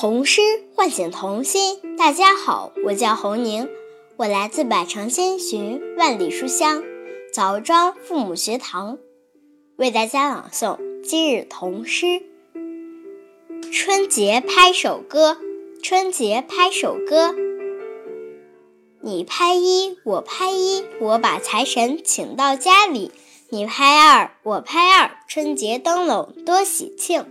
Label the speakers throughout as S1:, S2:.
S1: 童诗唤醒童心。大家好，我叫侯宁，我来自百城千寻万里书香枣庄父母学堂，为大家朗诵今日童诗。春节拍手歌，春节拍手歌。你拍一，我拍一，我把财神请到家里。你拍二，我拍二，春节灯笼多喜庆。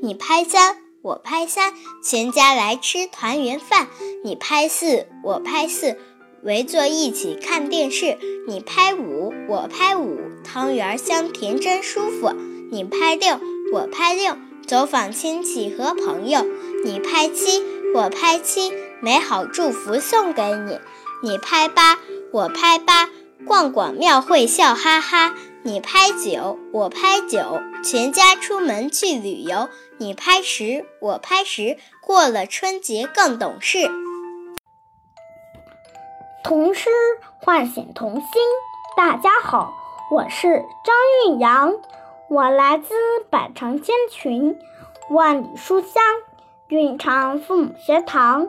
S1: 你拍三。我拍三，全家来吃团圆饭。你拍四，我拍四，围坐一起看电视。你拍五，我拍五，汤圆香甜真舒服。你拍六，我拍六，走访亲戚和朋友。你拍七，我拍七，美好祝福送给你。你拍八，我拍八，逛逛庙会笑哈哈。你拍九，我拍九，全家出门去旅游。你拍十，我拍十，过了春节更懂事。
S2: 童诗唤醒童心。大家好，我是张韵阳，我来自百城千群，万里书香韵昌父母学堂，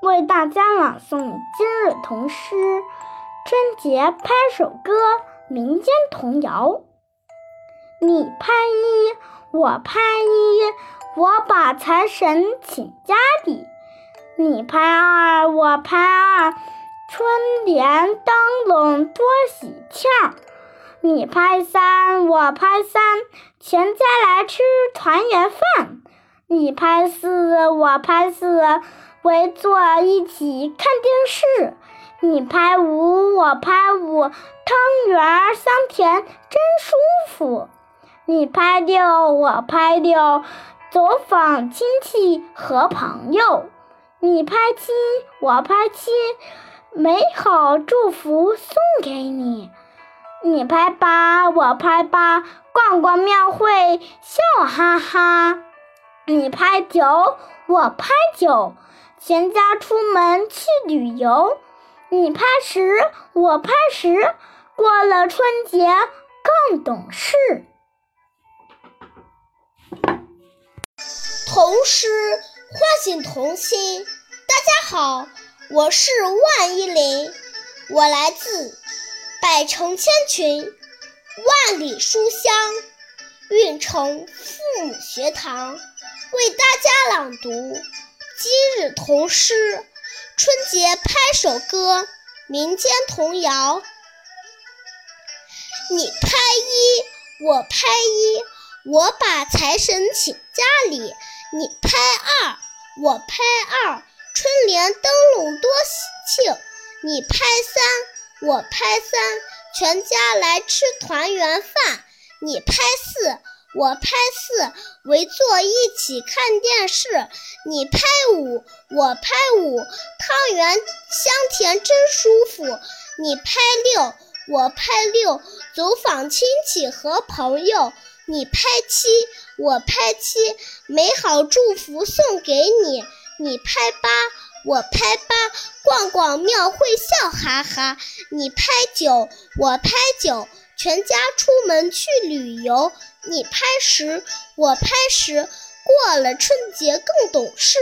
S2: 为大家朗诵今日童诗《春节拍手歌》。民间童谣，你拍一，我拍一，我把财神请家里。你拍二，我拍二，春联灯笼多喜庆。你拍三，我拍三，全家来吃团圆饭。你拍四，我拍四，围坐一起看电视。你拍五，我拍五，汤圆香甜真舒服。你拍六，我拍六，走访亲戚和朋友。你拍七，我拍七，美好祝福送给你。你拍八，我拍八，逛逛庙会笑哈哈。你拍九，我拍九，全家出门去旅游。你拍十，我拍十，过了春节更懂事。
S3: 童诗唤醒童心。大家好，我是万依林，我来自百城千群，万里书香运城父母学堂，为大家朗读今日童诗。春节拍手歌，民间童谣。你拍一，我拍一，我把财神请家里。你拍二，我拍二，春联灯笼多喜庆。你拍三，我拍三，全家来吃团圆饭。你拍四。我拍四，围坐一起看电视。你拍五，我拍五，汤圆香甜真舒服。你拍六，我拍六，走访亲戚和朋友。你拍七，我拍七，美好祝福送给你。你拍八，我拍八，逛逛庙会笑哈哈。你拍九，我拍九，全家出门去旅游。你拍十，我拍十，过了春节更懂事。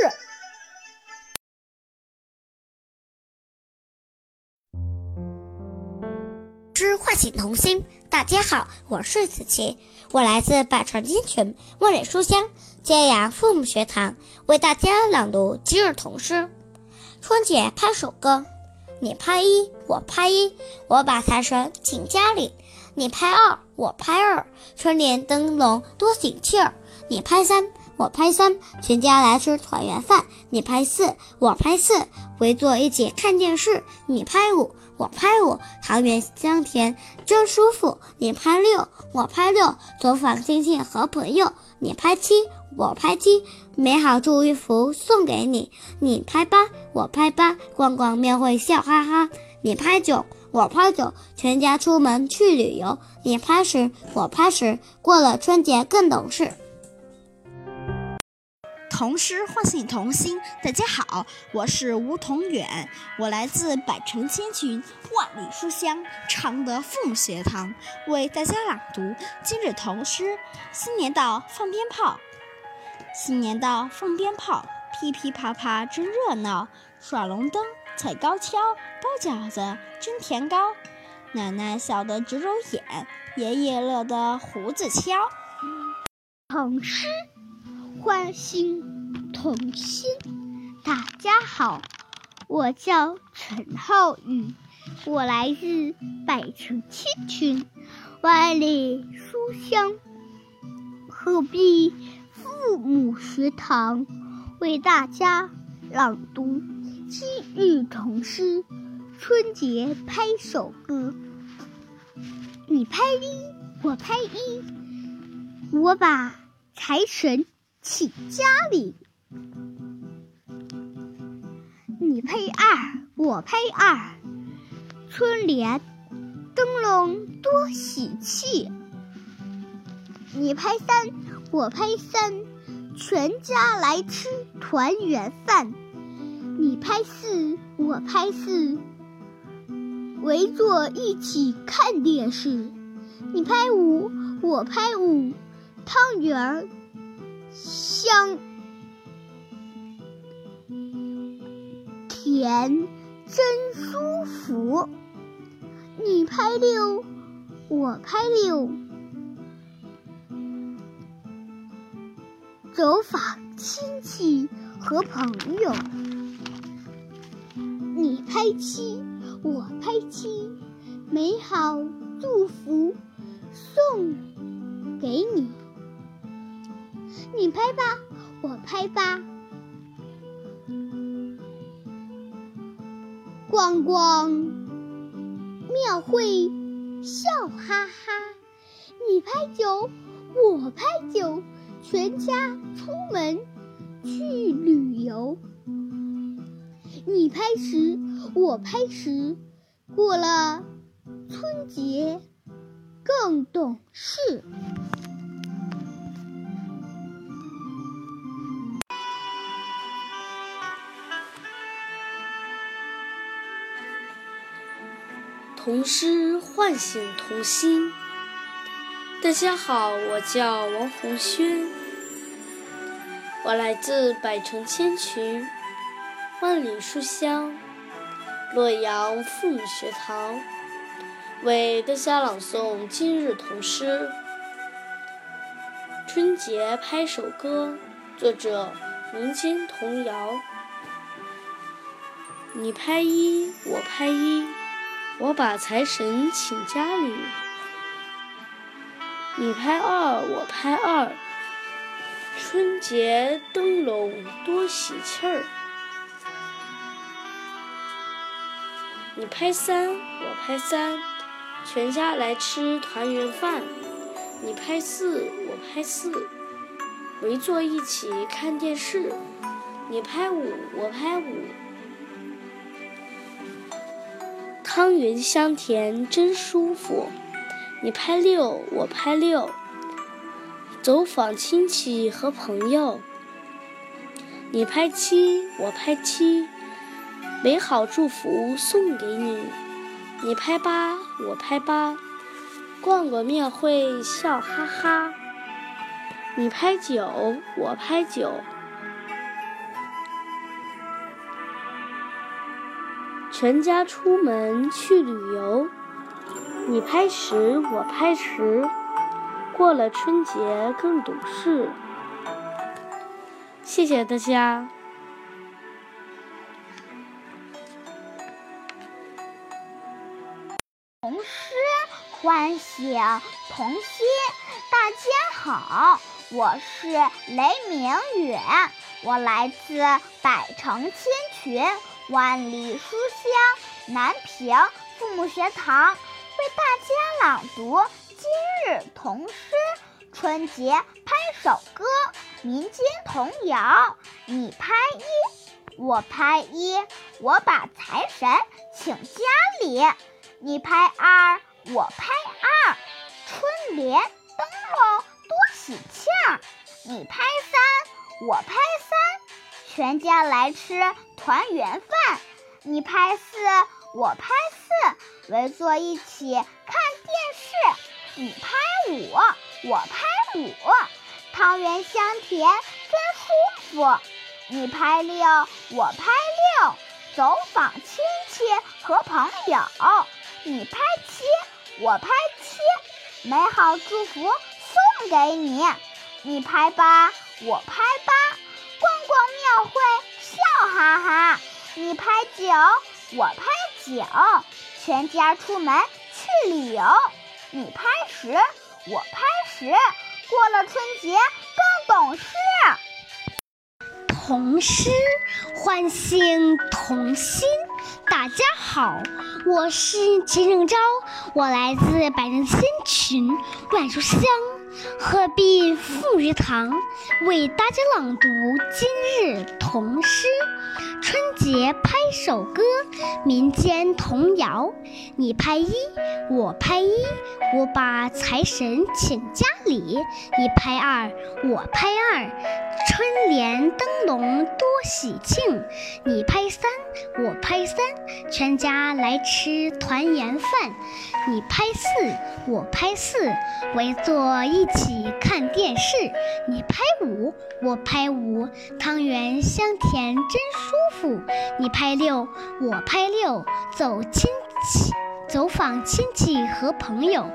S4: 唤醒童心。大家好，我是子琪，我来自百川金泉万里书香揭阳父母学堂，为大家朗读今日童诗《春节拍手歌》。你拍一，我拍一，我把财神请家里。你拍二，我拍二，春联灯笼多喜气儿。你拍三，我拍三，全家来吃团圆饭。你拍四，我拍四，围坐一起看电视。你拍五，我拍五，桃园香甜真舒服。你拍六，我拍六，走访亲戚和朋友。你拍七，我拍七，美好祝福送给你。你拍八，我拍八，逛逛庙会笑哈哈。你拍九。我拍九，全家出门去旅游。你拍十，我拍十，过了春节更懂事。
S5: 童诗唤醒童心。大家好，我是吴同远，我来自百城千群，万里书香常德父母学堂，为大家朗读今日童诗。新年到，放鞭炮！新年到，放鞭炮！噼噼啪啪真热闹，耍龙灯、踩高跷、包饺子、蒸甜糕。奶奶笑得直揉眼，爷爷乐得胡子翘。
S3: 童诗唤醒童心。大家好，我叫陈浩宇，我来自百城千群，万里书香。鹤壁父母学堂为大家朗读今日童诗《春节拍手歌》。你拍一，我拍一，我把财神请家里。你拍二，我拍二，春联灯笼多喜气。你拍三，我拍三，全家来吃团圆饭。你拍四，我拍四，围坐一起看电视。你拍五，我拍五，汤圆儿香甜真舒服。你拍六，我拍六，走访亲戚和朋友。你拍七，我拍七，美好祝福送给你。你拍八，我拍八，逛逛庙会，笑哈哈。你拍九，我拍九，全家出门去旅游。你拍十，我拍十，过了春节更懂事。
S6: 童诗唤醒童心。大家好，我叫王红轩，我来自百城千群、万里书香洛阳妇女学堂，为大家朗诵今日童诗《春节拍手歌》，作者民间童谣。你拍一，我拍一。我把财神请家里，你拍二，我拍二，春节灯笼多喜气儿。你拍三，我拍三，全家来吃团圆饭。你拍四，我拍四，围坐一起看电视。你拍五，我拍五。汤圆香甜真舒服，你拍六，我拍六，走访亲戚和朋友。你拍七，我拍七，美好祝福送给你。你拍八，我拍八，逛个庙会笑哈哈。你拍九，我拍九。全家出门去旅游，你拍十，我拍十，过了春节更懂事。谢谢大家。
S3: 童诗唤醒童心。大家好，我是雷明远，我来自百城千群。万里书香南平父母学堂为大家朗读今日童诗《春节拍手歌》民间童谣。你拍一，我拍一，我把财神请家里。你拍二，我拍二，春联灯笼多喜庆。你拍三，我拍三。全家来吃团圆饭，你拍四，我拍四，围坐一起看电视。你拍五，我拍五，汤圆香甜真舒服。你拍六，我拍六，走访亲戚和朋友。你拍七，我拍七，美好祝福送给你。你拍八，我拍八，逛庙会笑哈哈。你拍九，我拍九，全家出门去旅游。你拍十，我拍十，过了春节更懂事。
S7: 童诗唤醒童心。大家好，我是金正昭，我来自百人千群万书香鹤壁富学堂，为大家朗读今日童诗。春节拍手歌，民间童谣。你拍一，我拍一，我把财神请家里。你拍二，我拍二，春联灯笼多喜庆。你拍三，我拍三，全家来吃团圆饭。你拍四，我拍四，围坐一起看电视。你拍五，我拍五，汤圆香甜真舒服。你拍六，我拍六，走亲戚，走访亲戚和朋友。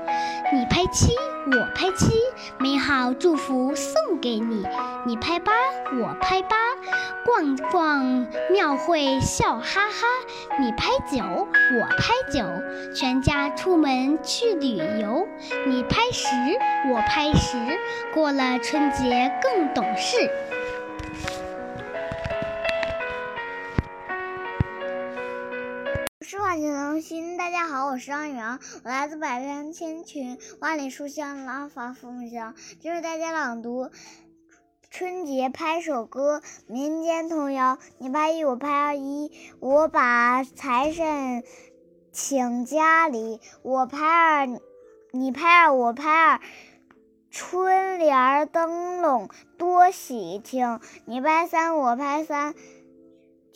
S7: 你拍七，我拍七，美好祝福送给你。你拍八，我拍八，逛逛庙会笑哈哈。你拍九，我拍九，全家出门去旅游。你拍十，我拍十，过了春节更懂事。
S3: 诗画写童心，大家好，我是张宇阳，我来自百川千群万里书香拉法父母乡，今日大家朗读春节拍手歌民间童谣。你拍一，我拍二一，我把财神请家里。我拍二，你拍二，我拍二，春联灯笼多喜庆。你拍三，我拍三。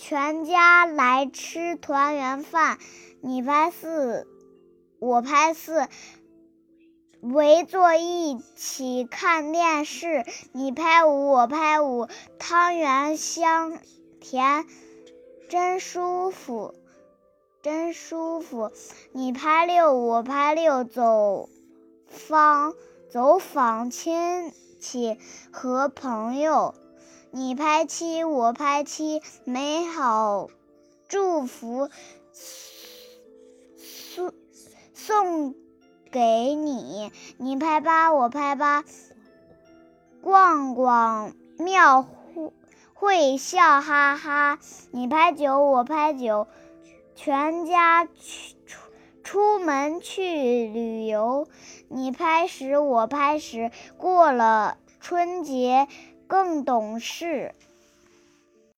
S3: 全家来吃团圆饭，你拍四，我拍四，围坐一起看电视。你拍五，我拍五，汤圆香甜，真舒服，真舒服。你拍六，我拍六，走访走访亲戚和朋友。你拍七，我拍七，美好祝福送送给你。你拍八，我拍八，逛逛庙会笑哈哈。你拍九，我拍九，全家去出出门去旅游。你拍十，我拍十，过了春节。更懂事。